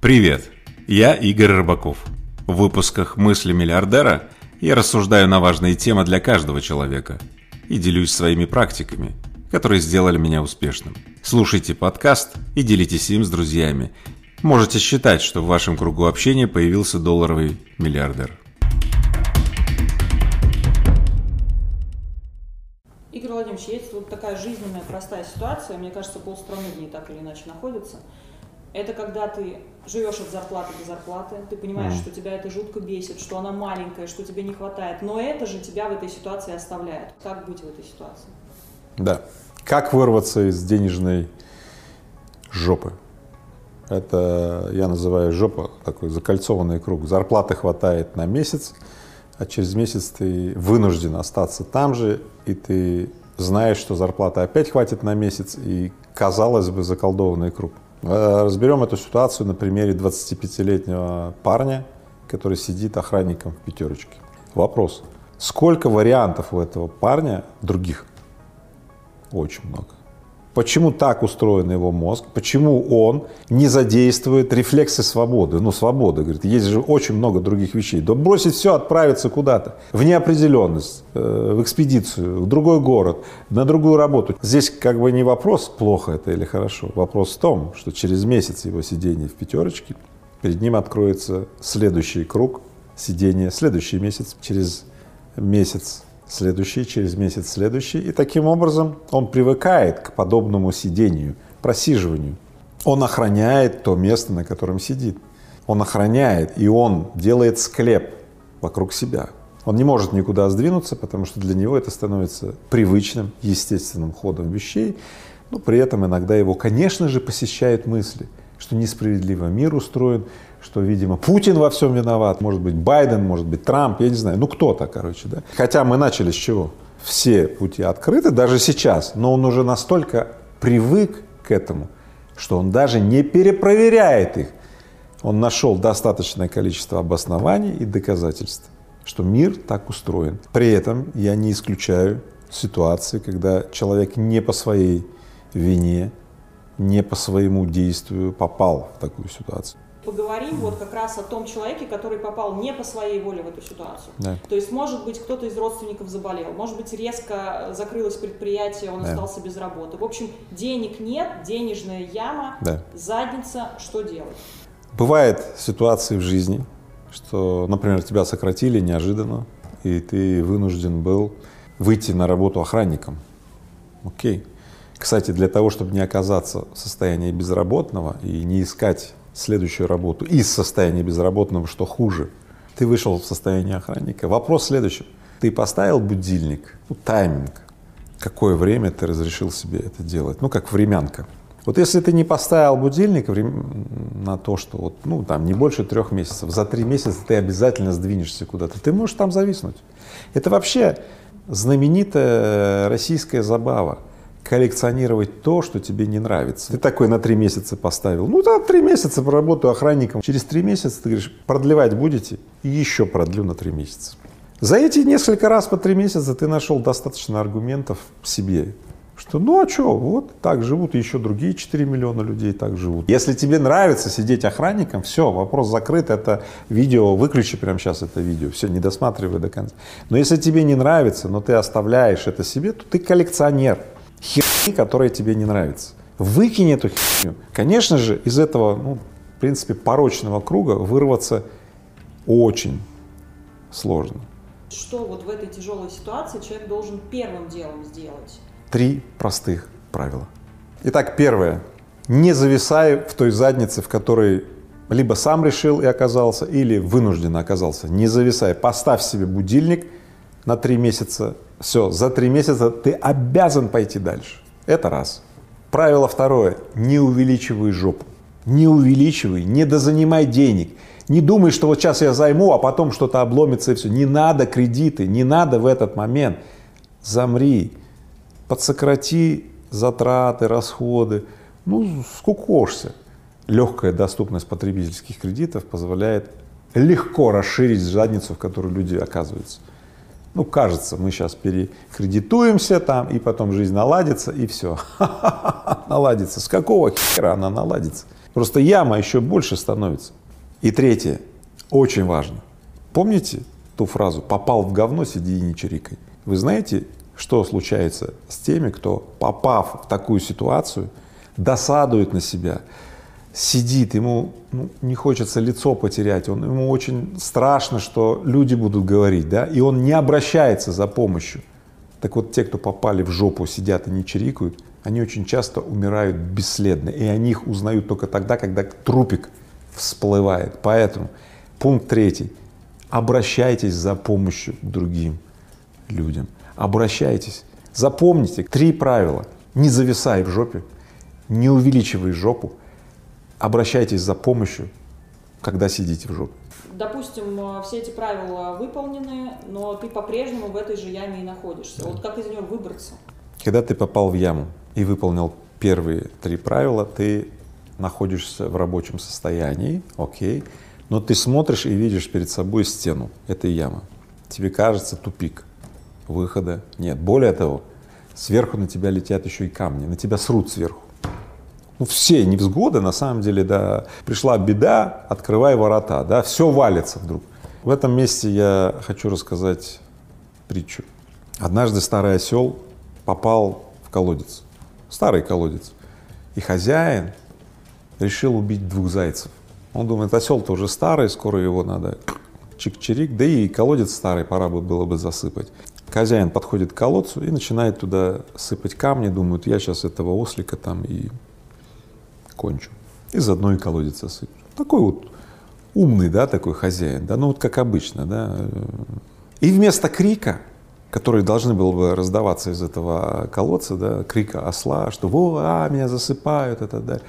Привет, я Игорь Рыбаков. В выпусках «Мысли миллиардера» я рассуждаю на важные темы для каждого человека и делюсь своими практиками, которые сделали меня успешным. Слушайте подкаст и делитесь им с друзьями. Можете считать, что в вашем кругу общения появился долларовый миллиардер. Игорь Владимирович, есть вот такая жизненная простая ситуация, мне кажется, полстраны в ней так или иначе находится. Это когда ты живешь от зарплаты до зарплаты, ты понимаешь, mm. что тебя это жутко бесит, что она маленькая, что тебе не хватает, но это же тебя в этой ситуации оставляет. Как быть в этой ситуации? Да. Как вырваться из денежной жопы? Это я называю жопа, такой закольцованный круг. Зарплаты хватает на месяц, а через месяц ты вынужден остаться там же, и ты знаешь, что зарплата опять хватит на месяц, и, казалось бы, заколдованный круг. Э, разберем эту ситуацию на примере 25-летнего парня, который сидит охранником в пятерочке. Вопрос. Сколько вариантов у этого парня других? Очень много. Почему так устроен его мозг? Почему он не задействует рефлексы свободы? Ну, свобода, говорит, есть же очень много других вещей. Да бросить все, отправиться куда-то, в неопределенность, э, в экспедицию, в другой город, на другую работу. Здесь как бы не вопрос, плохо это или хорошо. Вопрос в том, что через месяц его сидения в пятерочке перед ним откроется следующий круг сидения, следующий месяц, через месяц следующий, через месяц следующий. И таким образом он привыкает к подобному сидению, просиживанию. Он охраняет то место, на котором сидит. Он охраняет, и он делает склеп вокруг себя. Он не может никуда сдвинуться, потому что для него это становится привычным, естественным ходом вещей. Но при этом иногда его, конечно же, посещают мысли, что несправедливо мир устроен, что, видимо, Путин во всем виноват, может быть, Байден, может быть, Трамп, я не знаю, ну кто-то, короче, да. Хотя мы начали с чего? Все пути открыты, даже сейчас, но он уже настолько привык к этому, что он даже не перепроверяет их. Он нашел достаточное количество обоснований и доказательств, что мир так устроен. При этом я не исключаю ситуации, когда человек не по своей вине, не по своему действию попал в такую ситуацию поговорим вот как раз о том человеке, который попал не по своей воле в эту ситуацию. Да. То есть, может быть, кто-то из родственников заболел, может быть, резко закрылось предприятие, он да. остался без работы. В общем, денег нет, денежная яма, да. задница, что делать? Бывают ситуации в жизни, что, например, тебя сократили неожиданно, и ты вынужден был выйти на работу охранником. Окей. Кстати, для того, чтобы не оказаться в состоянии безработного и не искать следующую работу из состояния безработного, что хуже. Ты вышел в состояние охранника. Вопрос следующий. Ты поставил будильник, ну, тайминг. Какое время ты разрешил себе это делать? Ну, как времянка. Вот если ты не поставил будильник на то, что вот, ну, там, не больше трех месяцев, за три месяца ты обязательно сдвинешься куда-то, ты можешь там зависнуть. Это вообще знаменитая российская забава коллекционировать то, что тебе не нравится. Ты такой на три месяца поставил. Ну да, три месяца поработаю охранником. Через три месяца ты говоришь, продлевать будете? И еще продлю на три месяца. За эти несколько раз по три месяца ты нашел достаточно аргументов себе, что ну а что, вот так живут еще другие 4 миллиона людей так живут. Если тебе нравится сидеть охранником, все, вопрос закрыт, это видео, выключи прямо сейчас это видео, все, не досматривай до конца. Но если тебе не нравится, но ты оставляешь это себе, то ты коллекционер херни, которая тебе не нравится. Выкинь эту херню. Конечно же, из этого, ну, в принципе, порочного круга вырваться очень сложно. Что вот в этой тяжелой ситуации человек должен первым делом сделать? Три простых правила. Итак, первое. Не зависай в той заднице, в которой либо сам решил и оказался, или вынужденно оказался. Не зависай. Поставь себе будильник на три месяца все, за три месяца ты обязан пойти дальше. Это раз. Правило второе. Не увеличивай жопу. Не увеличивай, не дозанимай денег. Не думай, что вот сейчас я займу, а потом что-то обломится и все. Не надо кредиты, не надо в этот момент. Замри, подсократи затраты, расходы. Ну, скукошься. Легкая доступность потребительских кредитов позволяет легко расширить задницу, в которой люди оказываются. Ну, кажется, мы сейчас перекредитуемся там, и потом жизнь наладится, и все. наладится. С какого хера она наладится? Просто яма еще больше становится. И третье, очень важно. Помните ту фразу «попал в говно, сиди и не чирикай»? Вы знаете, что случается с теми, кто, попав в такую ситуацию, досадует на себя, сидит, ему ну, не хочется лицо потерять, он, ему очень страшно, что люди будут говорить, да, и он не обращается за помощью. Так вот, те, кто попали в жопу, сидят и не чирикают, они очень часто умирают бесследно, и они их узнают только тогда, когда трупик всплывает. Поэтому пункт третий. Обращайтесь за помощью к другим людям. Обращайтесь. Запомните три правила. Не зависай в жопе, не увеличивай жопу, обращайтесь за помощью, когда сидите в жопе. Допустим, э, все эти правила выполнены, но ты по-прежнему в этой же яме и находишься. Да. Вот как из нее выбраться? Когда ты попал в яму и выполнил первые три правила, ты находишься в рабочем состоянии, окей, но ты смотришь и видишь перед собой стену этой ямы. Тебе кажется тупик, выхода нет. Более того, сверху на тебя летят еще и камни, на тебя срут сверху. Ну, все невзгоды, на самом деле, да, пришла беда, открывай ворота, да, все валится вдруг. В этом месте я хочу рассказать притчу. Однажды старый осел попал в колодец, старый колодец, и хозяин решил убить двух зайцев. Он думает, осел-то уже старый, скоро его надо чик-чирик, да и колодец старый, пора бы было бы засыпать. Хозяин подходит к колодцу и начинает туда сыпать камни, думает, я сейчас этого ослика там и кончу. Из одной колодец осыплю. Такой вот умный, да, такой хозяин, да, ну вот как обычно, да. И вместо крика, который должны был бы раздаваться из этого колодца, да, крика осла, что «Во, а, меня засыпают», это да.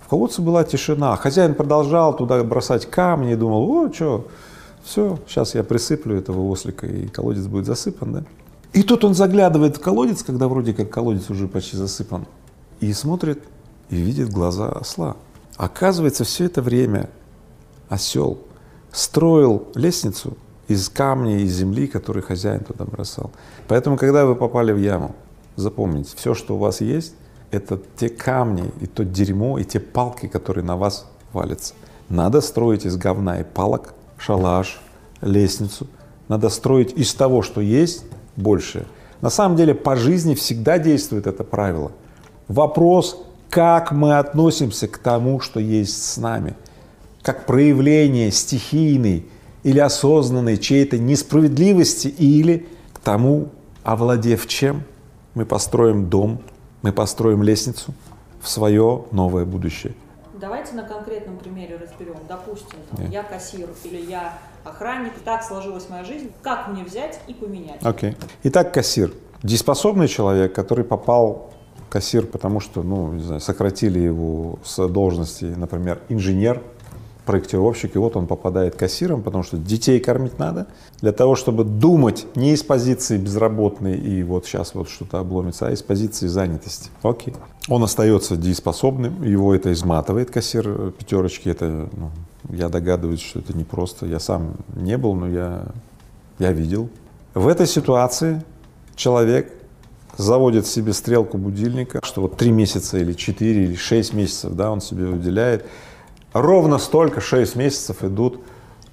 В колодце была тишина. Хозяин продолжал туда бросать камни и думал, о, что, все, сейчас я присыплю этого ослика, и колодец будет засыпан, да. И тут он заглядывает в колодец, когда вроде как колодец уже почти засыпан, и смотрит, и видит глаза осла. Оказывается, все это время осел строил лестницу из камней, из земли, который хозяин туда бросал. Поэтому, когда вы попали в яму, запомните, все, что у вас есть, это те камни и то дерьмо, и те палки, которые на вас валятся. Надо строить из говна и палок шалаш, лестницу. Надо строить из того, что есть, больше. На самом деле по жизни всегда действует это правило. Вопрос, как мы относимся к тому, что есть с нами, как проявление стихийной или осознанной чьей-то несправедливости или к тому, овладев чем, мы построим дом, мы построим лестницу в свое новое будущее. Давайте на конкретном примере разберем. Допустим, там, yeah. я кассир или я охранник, и так сложилась моя жизнь. Как мне взять и поменять? Окей. Okay. Итак, кассир. Дееспособный человек, который попал кассир, потому что, ну, не знаю, сократили его с должности, например, инженер, проектировщик, и вот он попадает кассиром, потому что детей кормить надо, для того, чтобы думать не из позиции безработной и вот сейчас вот что-то обломится, а из позиции занятости. Окей. Он остается дееспособным, его это изматывает, кассир пятерочки, это, ну, я догадываюсь, что это не просто, я сам не был, но я, я видел. В этой ситуации человек заводит себе стрелку будильника, что вот три месяца или четыре или шесть месяцев, да, он себе уделяет. Ровно столько, шесть месяцев идут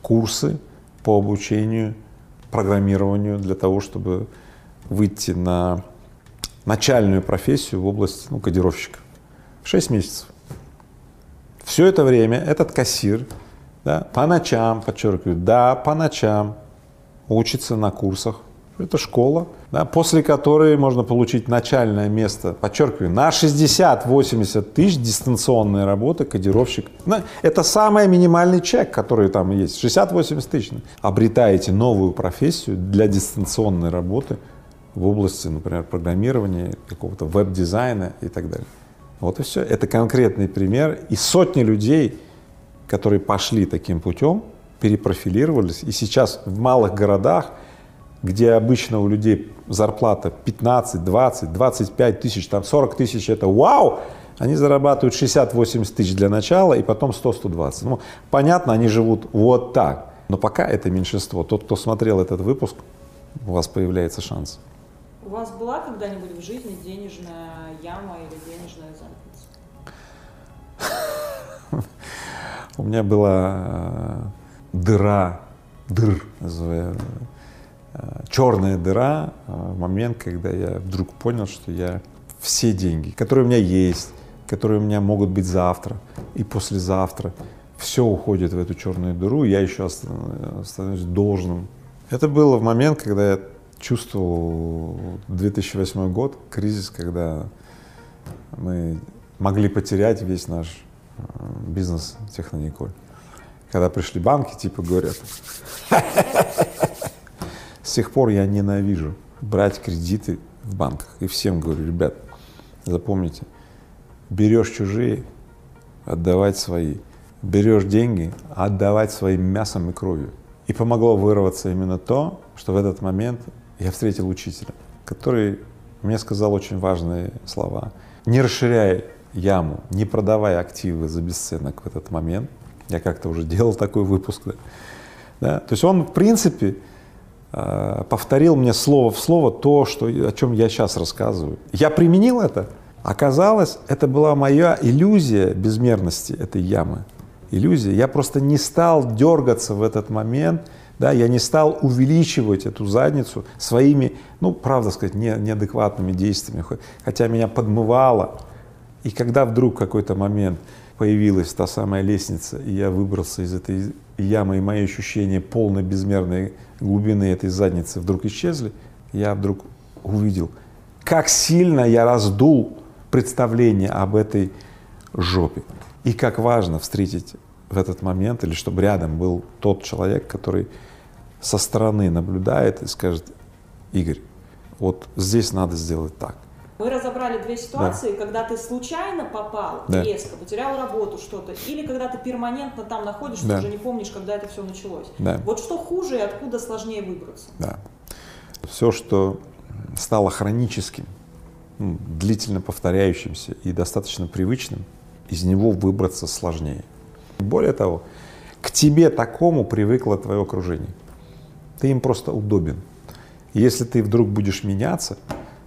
курсы по обучению программированию для того, чтобы выйти на начальную профессию в области ну, кодировщика. Шесть месяцев. Все это время этот кассир да, по ночам, подчеркиваю, да, по ночам учится на курсах это школа, да, после которой можно получить начальное место, подчеркиваю, на 60-80 тысяч дистанционной работы кодировщик. Это самый минимальный чек, который там есть, 60-80 тысяч. Обретаете новую профессию для дистанционной работы в области, например, программирования, какого-то веб-дизайна и так далее. Вот и все. Это конкретный пример. И сотни людей, которые пошли таким путем, перепрофилировались, и сейчас в малых городах – где обычно у людей зарплата 15, 20, 25 тысяч, там 40 тысяч, это вау, они зарабатывают 60-80 тысяч для начала и потом 100-120. Ну, понятно, они живут вот так. Но пока это меньшинство. Тот, кто смотрел этот выпуск, у вас появляется шанс. У вас была когда-нибудь в жизни денежная яма или денежная задница? У меня была дыра, дыр, называю, черная дыра в момент, когда я вдруг понял, что я все деньги, которые у меня есть, которые у меня могут быть завтра и послезавтра, все уходит в эту черную дыру, я еще становлюсь должным. Это было в момент, когда я чувствовал 2008 год, кризис, когда мы могли потерять весь наш э, бизнес Технониколь. Когда пришли банки, типа говорят, с тех пор я ненавижу брать кредиты в банках. И всем говорю, ребят, запомните, берешь чужие, отдавать свои. Берешь деньги, отдавать своим мясом и кровью. И помогло вырваться именно то, что в этот момент я встретил учителя, который мне сказал очень важные слова. Не расширяй яму, не продавай активы за бесценок в этот момент. Я как-то уже делал такой выпуск. Да? То есть он, в принципе, повторил мне слово в слово то, что, о чем я сейчас рассказываю. Я применил это. Оказалось, это была моя иллюзия безмерности этой ямы. Иллюзия. Я просто не стал дергаться в этот момент, да, я не стал увеличивать эту задницу своими, ну, правда сказать, не, неадекватными действиями, хотя меня подмывало. И когда вдруг какой-то момент появилась та самая лестница, и я выбрался из этой ямы, и мои ощущения полной безмерной глубины этой задницы вдруг исчезли, я вдруг увидел, как сильно я раздул представление об этой жопе. И как важно встретить в этот момент, или чтобы рядом был тот человек, который со стороны наблюдает и скажет, Игорь, вот здесь надо сделать так. Мы разобрали две ситуации, да. когда ты случайно попал, да. резко потерял работу, что-то, или когда ты перманентно там находишься, да. уже не помнишь, когда это все началось. Да. Вот что хуже и откуда сложнее выбраться? Да. Все, что стало хроническим, ну, длительно повторяющимся и достаточно привычным, из него выбраться сложнее. Более того, к тебе такому привыкло твое окружение. Ты им просто удобен. Если ты вдруг будешь меняться,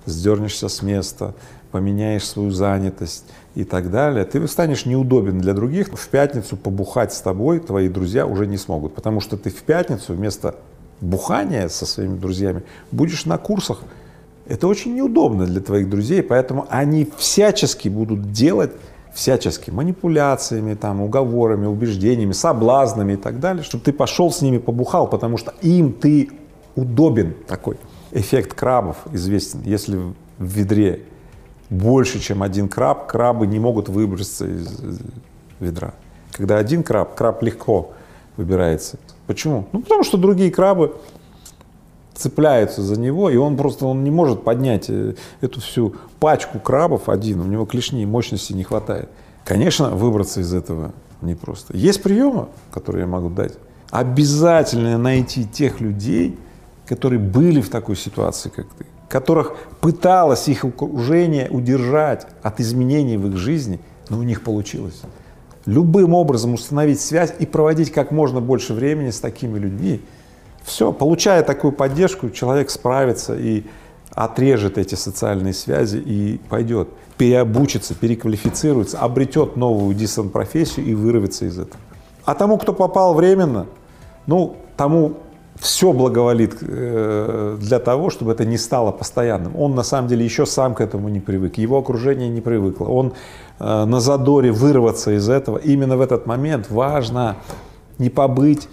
сдернешься с места, поменяешь свою занятость и так далее, ты станешь неудобен для других. В пятницу побухать с тобой твои друзья уже не смогут, потому что ты в пятницу вместо бухания со своими друзьями будешь на курсах. Это очень неудобно для твоих друзей, поэтому они всячески будут делать всячески манипуляциями, там, уговорами, убеждениями, соблазнами и так далее, чтобы ты пошел с ними побухал, потому что им ты удобен такой. Эффект крабов известен. Если в ведре больше, чем один краб, крабы не могут выбраться из ведра. Когда один краб, краб легко выбирается. Почему? Ну, потому что другие крабы цепляются за него, и он просто он не может поднять э, эту всю пачку крабов один, у него клешни и мощности не хватает. Конечно, выбраться из этого непросто. Есть приемы, которые я могу дать. Обязательно найти тех людей, которые были в такой ситуации, как ты, которых пыталось их окружение удержать от изменений в их жизни, но у них получилось. Любым образом установить связь и проводить как можно больше времени с такими людьми, все, получая такую поддержку, человек справится и отрежет эти социальные связи и пойдет, переобучится, переквалифицируется, обретет новую дистант-профессию и вырвется из этого. А тому, кто попал временно, ну, тому все благоволит э, для того, чтобы это не стало постоянным. Он на самом деле еще сам к этому не привык, его окружение не привыкло. Он э, на задоре вырваться из этого. Именно в этот момент важно не побыть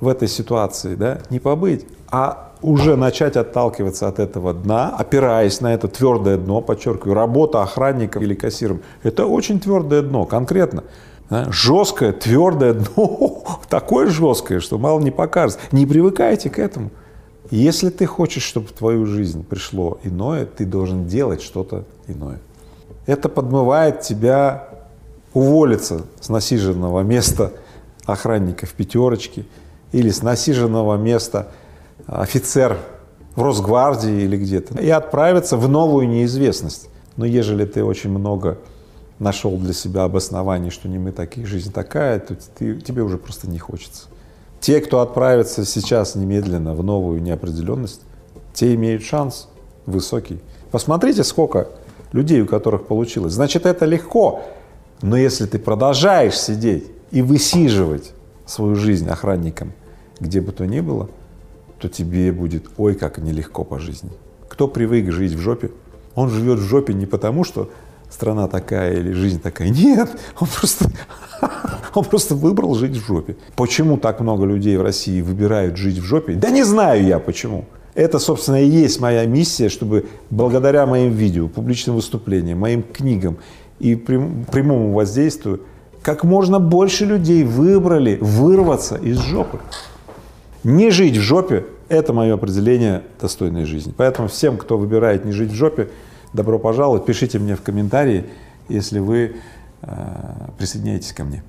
в этой ситуации, да, не побыть, а уже начать отталкиваться от этого дна, опираясь на это твердое дно, подчеркиваю, работа охранником или кассиром, это очень твердое дно, конкретно. Да, жесткое, твердое дно, такое жесткое, что мало не покажется. Не привыкайте к этому. Если ты хочешь, чтобы в твою жизнь пришло иное, ты должен делать что-то иное. Это подмывает тебя уволиться с насиженного места охранника в пятерочке или с насиженного места офицер в Росгвардии или где-то, и отправиться в новую неизвестность. Но ежели ты очень много нашел для себя обоснований, что не мы такие, жизнь такая, то ты, тебе уже просто не хочется. Те, кто отправится сейчас немедленно в новую неопределенность, те имеют шанс высокий. Посмотрите, сколько людей, у которых получилось. Значит, это легко. Но если ты продолжаешь сидеть и высиживать свою жизнь охранником, где бы то ни было, то тебе будет ой как нелегко по жизни. Кто привык жить в жопе, он живет в жопе не потому, что страна такая или жизнь такая. Нет, он просто, он просто выбрал жить в жопе. Почему так много людей в России выбирают жить в жопе? Да не знаю я почему. Это, собственно, и есть моя миссия, чтобы благодаря моим видео, публичным выступлениям, моим книгам и прям, прямому воздействию как можно больше людей выбрали вырваться из жопы. Не жить в жопе – это мое определение достойной жизни. Поэтому всем, кто выбирает не жить в жопе, добро пожаловать. Пишите мне в комментарии, если вы э, присоединяетесь ко мне.